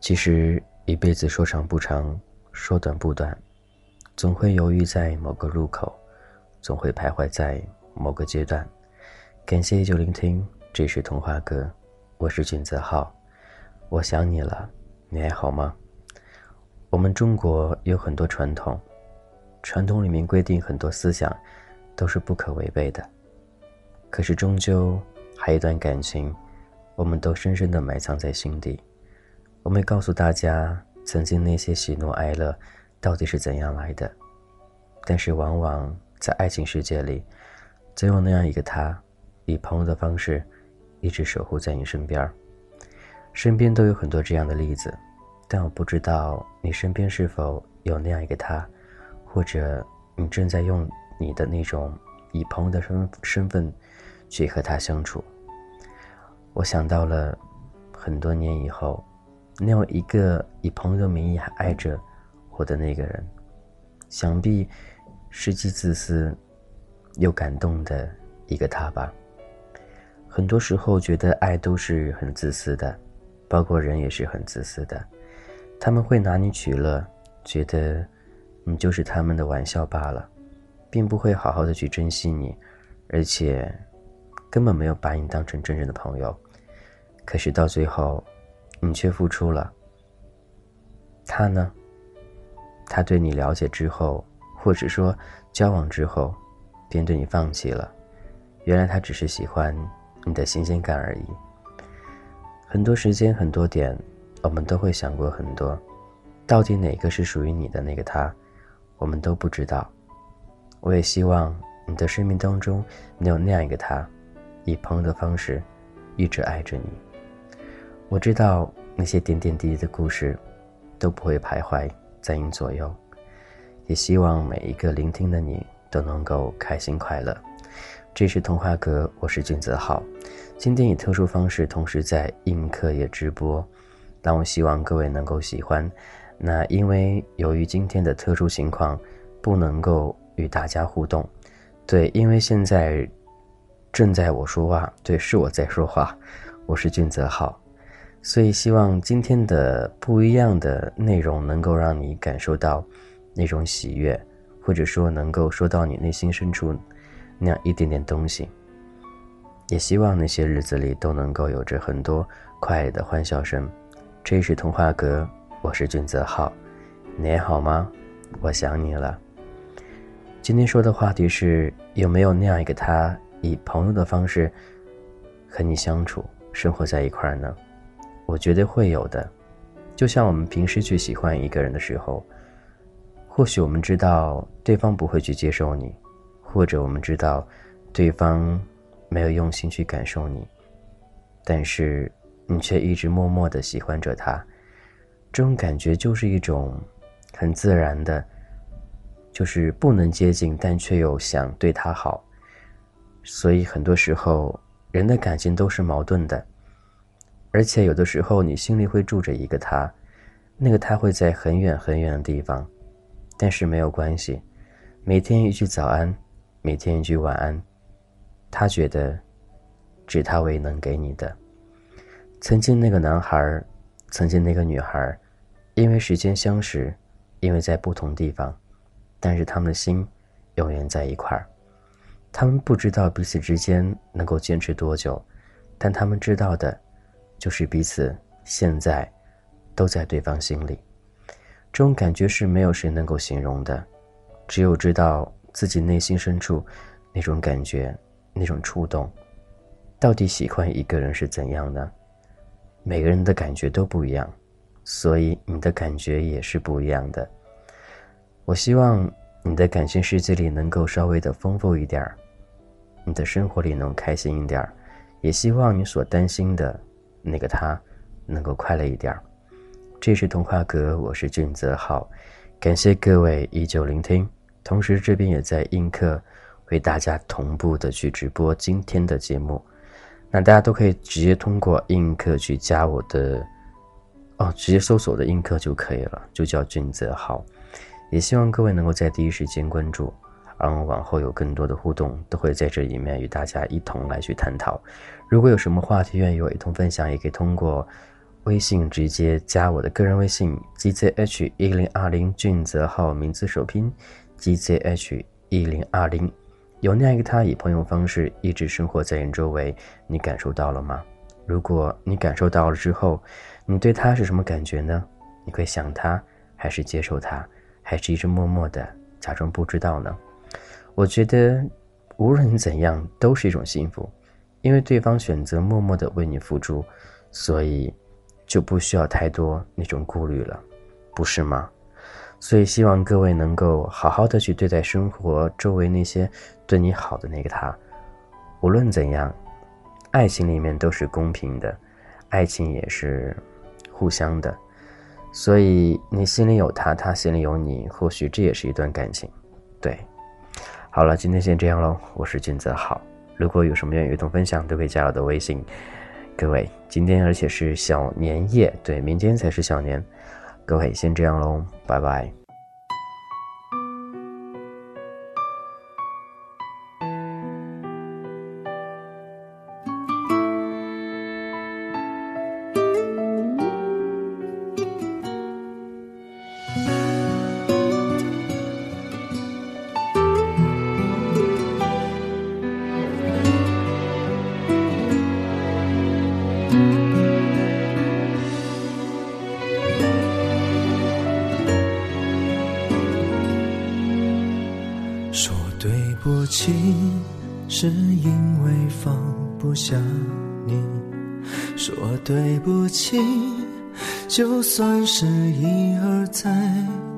其实一辈子说长不长，说短不短，总会犹豫在某个路口，总会徘徊在某个阶段。感谢依旧聆听，这是童话歌，我是俊泽浩，我想你了，你还好吗？我们中国有很多传统，传统里面规定很多思想都是不可违背的，可是终究还有一段感情，我们都深深的埋藏在心底。我没告诉大家，曾经那些喜怒哀乐到底是怎样来的，但是往往在爱情世界里，总有那样一个他，以朋友的方式，一直守护在你身边。身边都有很多这样的例子，但我不知道你身边是否有那样一个他，或者你正在用你的那种以朋友的身身份去和他相处。我想到了很多年以后。那样一个以朋友的名义还爱着我的那个人，想必是既自私又感动的一个他吧。很多时候觉得爱都是很自私的，包括人也是很自私的。他们会拿你取乐，觉得你就是他们的玩笑罢了，并不会好好的去珍惜你，而且根本没有把你当成真正的朋友。可是到最后。你却付出了。他呢？他对你了解之后，或者说交往之后，便对你放弃了。原来他只是喜欢你的新鲜感而已。很多时间，很多点，我们都会想过很多，到底哪个是属于你的那个他，我们都不知道。我也希望你的生命当中能有那样一个他，以朋友的方式，一直爱着你。我知道那些点点滴滴的故事，都不会徘徊在你左右。也希望每一个聆听的你都能够开心快乐。这是童话阁，我是俊泽浩。今天以特殊方式同时在映客也直播，但我希望各位能够喜欢。那因为由于今天的特殊情况，不能够与大家互动。对，因为现在正在我说话，对，是我在说话。我是俊泽浩。所以，希望今天的不一样的内容能够让你感受到那种喜悦，或者说能够说到你内心深处那样一点点东西。也希望那些日子里都能够有着很多快乐的欢笑声。这是童话阁，我是俊泽浩，你还好吗？我想你了。今天说的话题是：有没有那样一个他，以朋友的方式和你相处、生活在一块儿呢？我觉得会有的，就像我们平时去喜欢一个人的时候，或许我们知道对方不会去接受你，或者我们知道对方没有用心去感受你，但是你却一直默默的喜欢着他，这种感觉就是一种很自然的，就是不能接近，但却又想对他好，所以很多时候人的感情都是矛盾的。而且有的时候，你心里会住着一个他，那个他会在很远很远的地方，但是没有关系，每天一句早安，每天一句晚安，他觉得，只他为能给你的。曾经那个男孩，曾经那个女孩，因为时间相识，因为在不同地方，但是他们的心永远在一块儿。他们不知道彼此之间能够坚持多久，但他们知道的。就是彼此现在都在对方心里，这种感觉是没有谁能够形容的，只有知道自己内心深处那种感觉、那种触动。到底喜欢一个人是怎样的？每个人的感觉都不一样，所以你的感觉也是不一样的。我希望你的感情世界里能够稍微的丰富一点儿，你的生活里能开心一点儿，也希望你所担心的。那个他，能够快乐一点儿。这是童话阁，我是俊泽浩，感谢各位依旧聆听。同时，这边也在映客为大家同步的去直播今天的节目。那大家都可以直接通过映客去加我的，哦，直接搜索我的映客就可以了，就叫俊泽浩。也希望各位能够在第一时间关注，而我，往后有更多的互动，都会在这里面与大家一同来去探讨。如果有什么话题愿意我一同分享，也可以通过微信直接加我的个人微信 gzh 一零二零俊泽号名字首拼 gzh 一零二零。有那样一个他以朋友方式一直生活在你周围，你感受到了吗？如果你感受到了之后，你对他是什么感觉呢？你会想他，还是接受他，还是一直默默的假装不知道呢？我觉得，无论怎样都是一种幸福，因为对方选择默默的为你付出，所以就不需要太多那种顾虑了，不是吗？所以希望各位能够好好的去对待生活周围那些对你好的那个他，无论怎样，爱情里面都是公平的，爱情也是互相的，所以你心里有他，他心里有你，或许这也是一段感情，对。好了，今天先这样喽，我是俊泽好，如果有什么愿意与同分享，都可以加我的微信。各位，今天而且是小年夜，对，明天才是小年。各位，先这样喽，拜拜。不起，是因为放不下你。说对不起，就算是一而再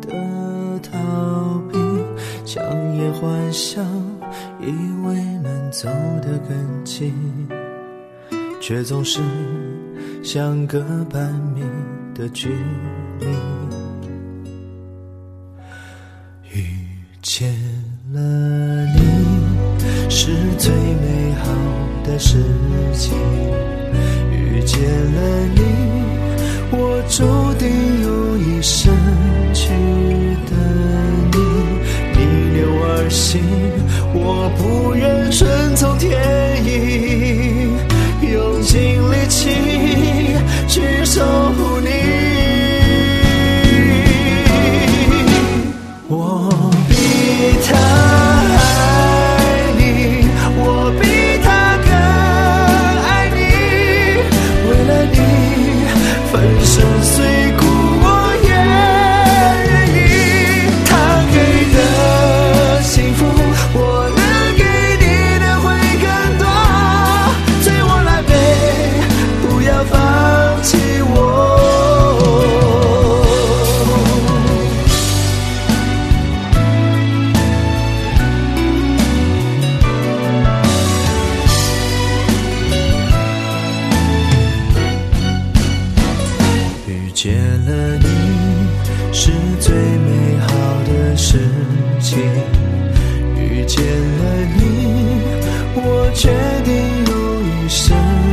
的逃避。强颜欢笑，以为能走得更近，却总是相隔半米的距离。遇见了。是最美好的事情，遇见了你，我注遇见了你是最美好的事情，遇见了你，我决定用一生。